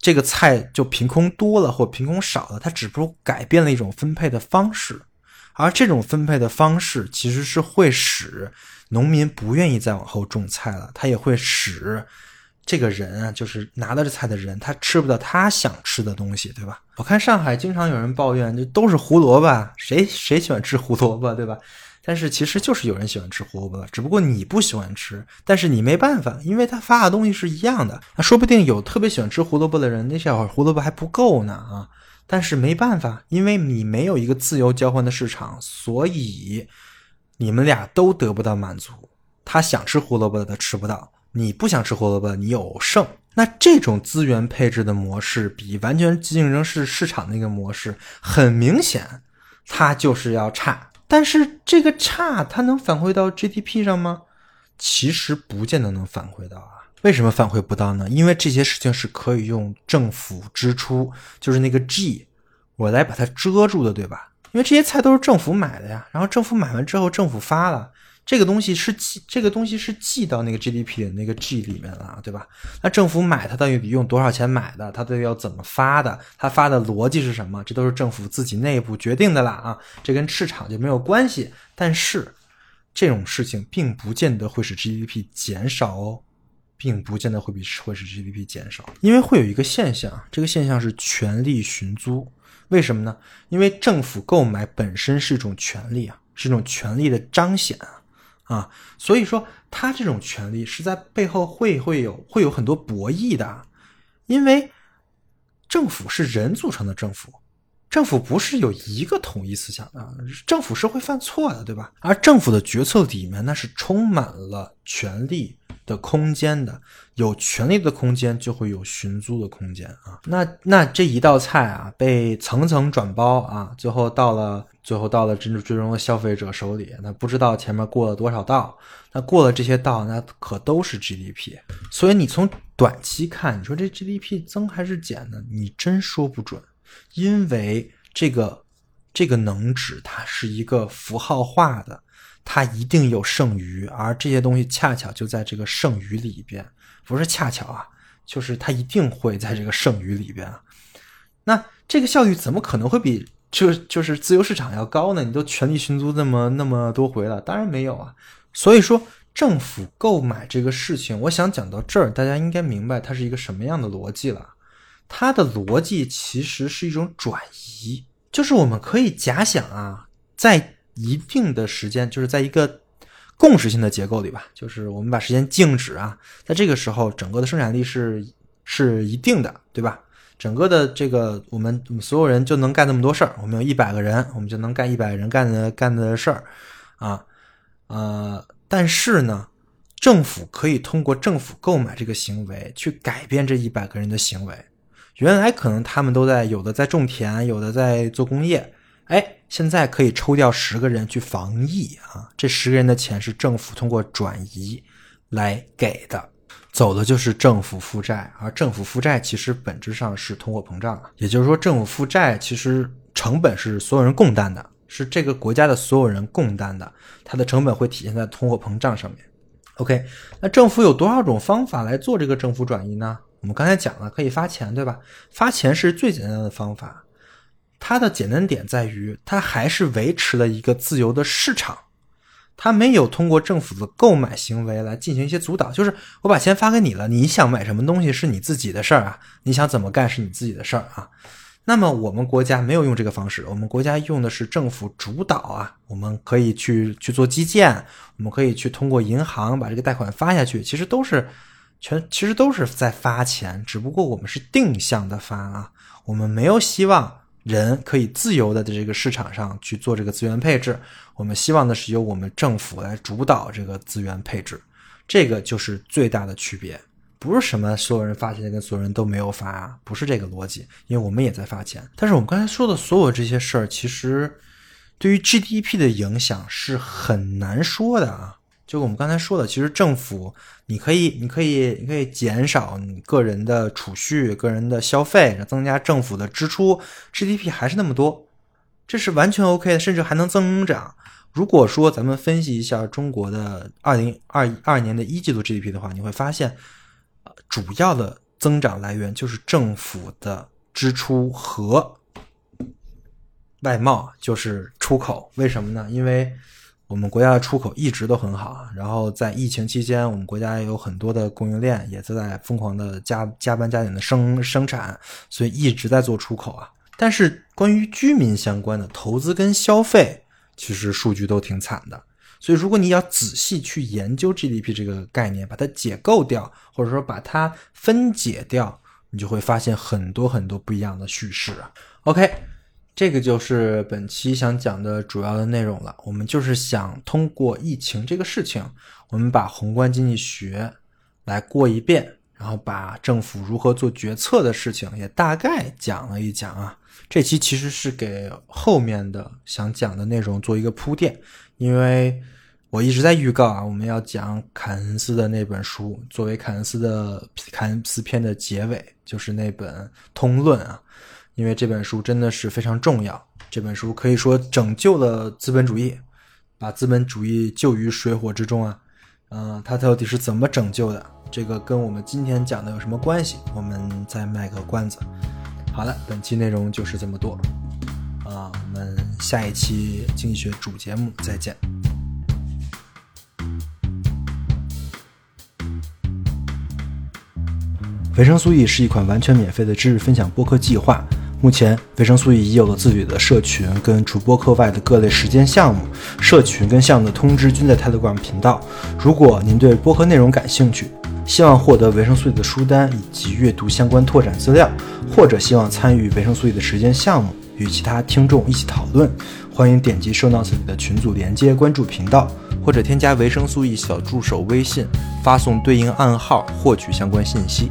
这个菜就凭空多了或凭空少了，它只不过改变了一种分配的方式，而这种分配的方式其实是会使农民不愿意再往后种菜了，它也会使这个人啊，就是拿到这菜的人，他吃不到他想吃的东西，对吧？我看上海经常有人抱怨，就都是胡萝卜，谁谁喜欢吃胡萝卜，对吧？但是其实就是有人喜欢吃胡萝卜，只不过你不喜欢吃，但是你没办法，因为他发的东西是一样的。那说不定有特别喜欢吃胡萝卜的人，那小会儿胡萝卜还不够呢啊！但是没办法，因为你没有一个自由交换的市场，所以你们俩都得不到满足。他想吃胡萝卜的他吃不到，你不想吃胡萝卜你有剩。那这种资源配置的模式比完全竞争式市场那个模式，很明显，它就是要差。但是这个差它能反馈到 GDP 上吗？其实不见得能反馈到啊。为什么反馈不到呢？因为这些事情是可以用政府支出，就是那个 G，我来把它遮住的，对吧？因为这些菜都是政府买的呀，然后政府买完之后，政府发了。这个东西是记，这个东西是记到那个 GDP 的那个 G 里面了，对吧？那政府买它到底用多少钱买的？它到底要怎么发的？它发的逻辑是什么？这都是政府自己内部决定的啦啊，这跟市场就没有关系。但是这种事情并不见得会使 GDP 减少哦，并不见得会比会使 GDP 减少，因为会有一个现象，这个现象是权力寻租。为什么呢？因为政府购买本身是一种权利啊，是一种权力的彰显啊。啊，所以说他这种权利是在背后会会有会有很多博弈的，因为政府是人组成的政府，政府不是有一个统一思想的，政府是会犯错的，对吧？而政府的决策里面那是充满了权力的空间的，有权力的空间就会有寻租的空间啊。那那这一道菜啊，被层层转包啊，最后到了最后到了真正最终的消费者手里，那不知道前面过了多少道，那过了这些道，那可都是 GDP。所以你从短期看，你说这 GDP 增还是减呢？你真说不准。因为这个这个能指它是一个符号化的，它一定有剩余，而这些东西恰巧就在这个剩余里边，不是恰巧啊，就是它一定会在这个剩余里边。那这个效率怎么可能会比就就是自由市场要高呢？你都权力寻租那么那么多回了，当然没有啊。所以说政府购买这个事情，我想讲到这儿，大家应该明白它是一个什么样的逻辑了。它的逻辑其实是一种转移，就是我们可以假想啊，在一定的时间，就是在一个共识性的结构里吧，就是我们把时间静止啊，在这个时候，整个的生产力是是一定的，对吧？整个的这个我们所有人就能干那么多事儿，我们有一百个人，我们就能干一百个人干的干的事儿啊，呃，但是呢，政府可以通过政府购买这个行为去改变这一百个人的行为。原来可能他们都在有的在种田，有的在做工业，哎，现在可以抽调十个人去防疫啊！这十个人的钱是政府通过转移来给的，走的就是政府负债，而政府负债其实本质上是通货膨胀啊，也就是说，政府负债其实成本是所有人共担的，是这个国家的所有人共担的，它的成本会体现在通货膨胀上面。OK，那政府有多少种方法来做这个政府转移呢？我们刚才讲了，可以发钱，对吧？发钱是最简单的方法，它的简单点在于，它还是维持了一个自由的市场，它没有通过政府的购买行为来进行一些阻挡。就是我把钱发给你了，你想买什么东西是你自己的事儿啊，你想怎么干是你自己的事儿啊。那么我们国家没有用这个方式，我们国家用的是政府主导啊，我们可以去去做基建，我们可以去通过银行把这个贷款发下去，其实都是。全其实都是在发钱，只不过我们是定向的发啊，我们没有希望人可以自由的在这个市场上去做这个资源配置，我们希望的是由我们政府来主导这个资源配置，这个就是最大的区别，不是什么所有人发钱跟所有人都没有发啊，不是这个逻辑，因为我们也在发钱，但是我们刚才说的所有这些事儿，其实对于 GDP 的影响是很难说的啊。就我们刚才说的，其实政府你可以，你可以，你可以减少你个人的储蓄、个人的消费，增加政府的支出，GDP 还是那么多，这是完全 OK 的，甚至还能增长。如果说咱们分析一下中国的二零二二年的一季度 GDP 的话，你会发现，主要的增长来源就是政府的支出和外贸，就是出口。为什么呢？因为我们国家的出口一直都很好啊，然后在疫情期间，我们国家也有很多的供应链也都在疯狂的加加班加点的生生产，所以一直在做出口啊。但是关于居民相关的投资跟消费，其实数据都挺惨的。所以如果你要仔细去研究 GDP 这个概念，把它解构掉，或者说把它分解掉，你就会发现很多很多不一样的叙事啊。OK。这个就是本期想讲的主要的内容了。我们就是想通过疫情这个事情，我们把宏观经济学来过一遍，然后把政府如何做决策的事情也大概讲了一讲啊。这期其实是给后面的想讲的内容做一个铺垫，因为我一直在预告啊，我们要讲凯恩斯的那本书，作为凯恩斯的凯恩斯篇的结尾，就是那本《通论》啊。因为这本书真的是非常重要，这本书可以说拯救了资本主义，把资本主义救于水火之中啊！嗯，它到底是怎么拯救的？这个跟我们今天讲的有什么关系？我们再卖个关子。好了，本期内容就是这么多啊，我们下一期经济学主节目再见。维生素 E 是一款完全免费的知识分享播客计划。目前，维生素 E 已有了自己的社群，跟除播客外的各类实践项目。社群跟项目的通知均在 Telegram 频道。如果您对播客内容感兴趣，希望获得维生素 E 的书单以及阅读相关拓展资料，或者希望参与维生素 E 的实践项目，与其他听众一起讨论。欢迎点击 show notes 里的群组连接，关注频道，或者添加维生素 E 小助手微信，发送对应暗号获取相关信息。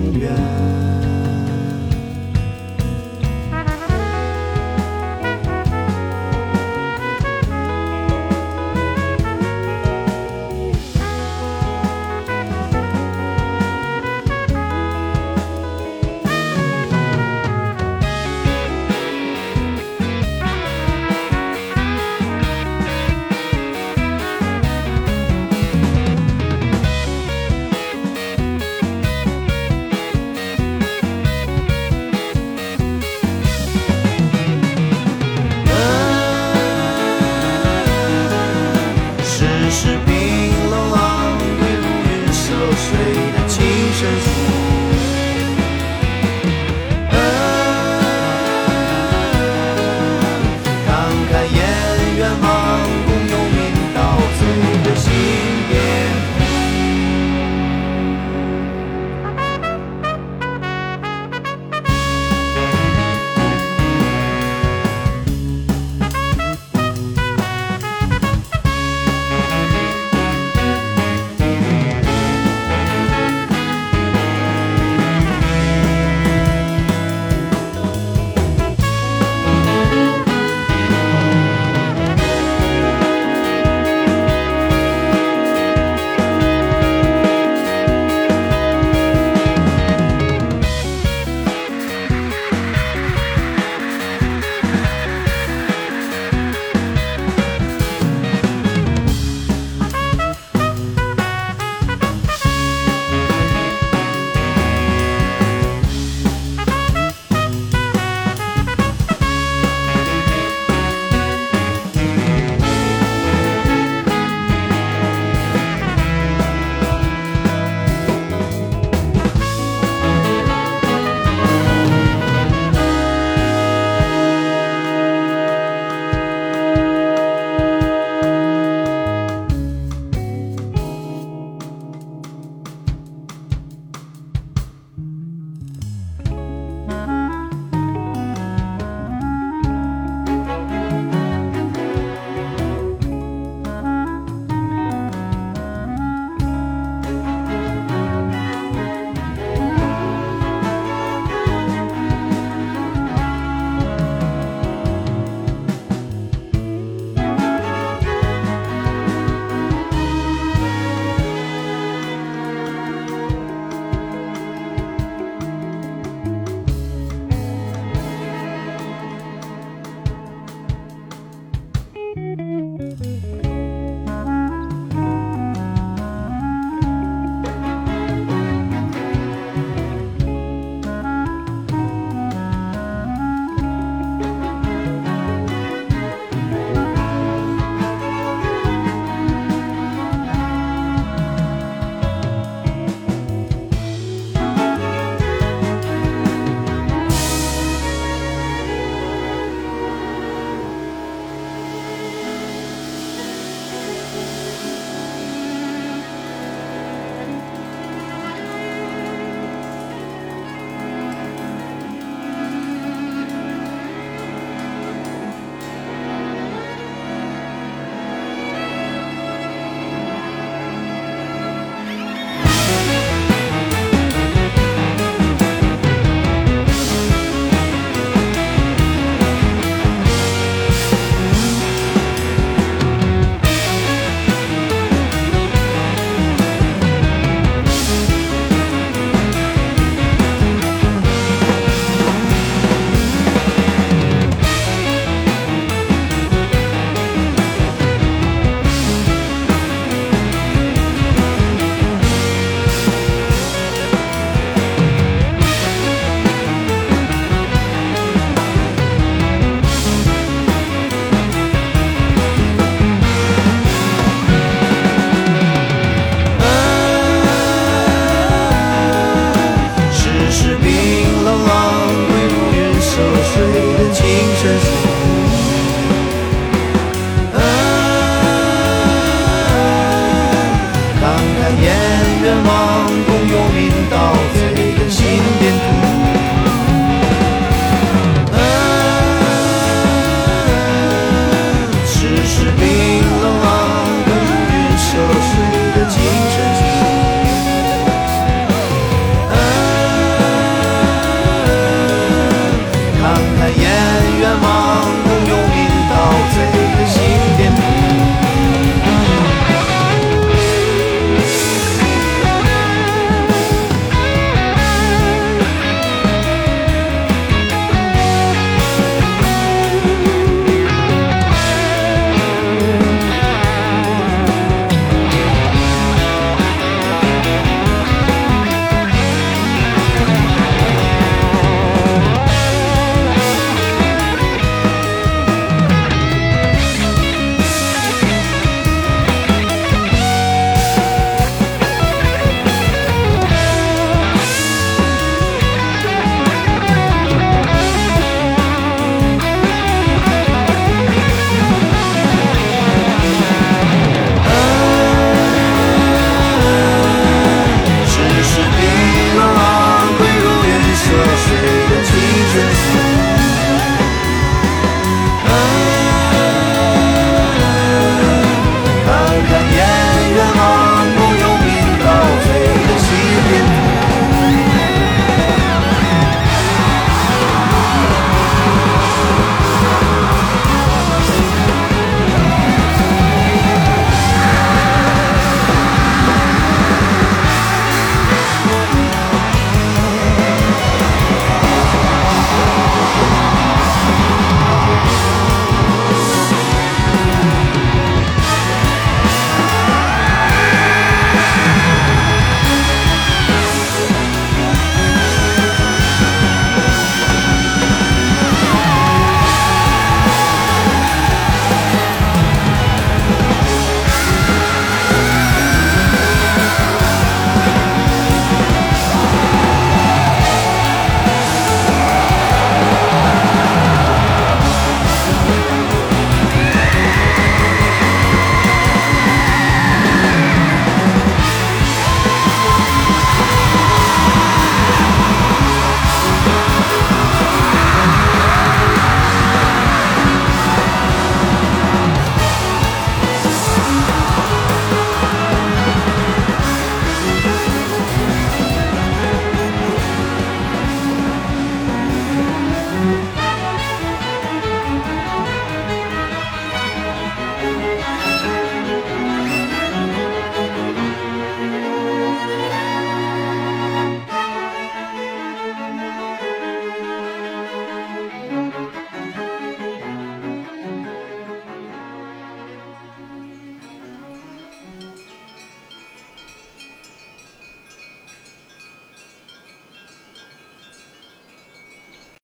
永远。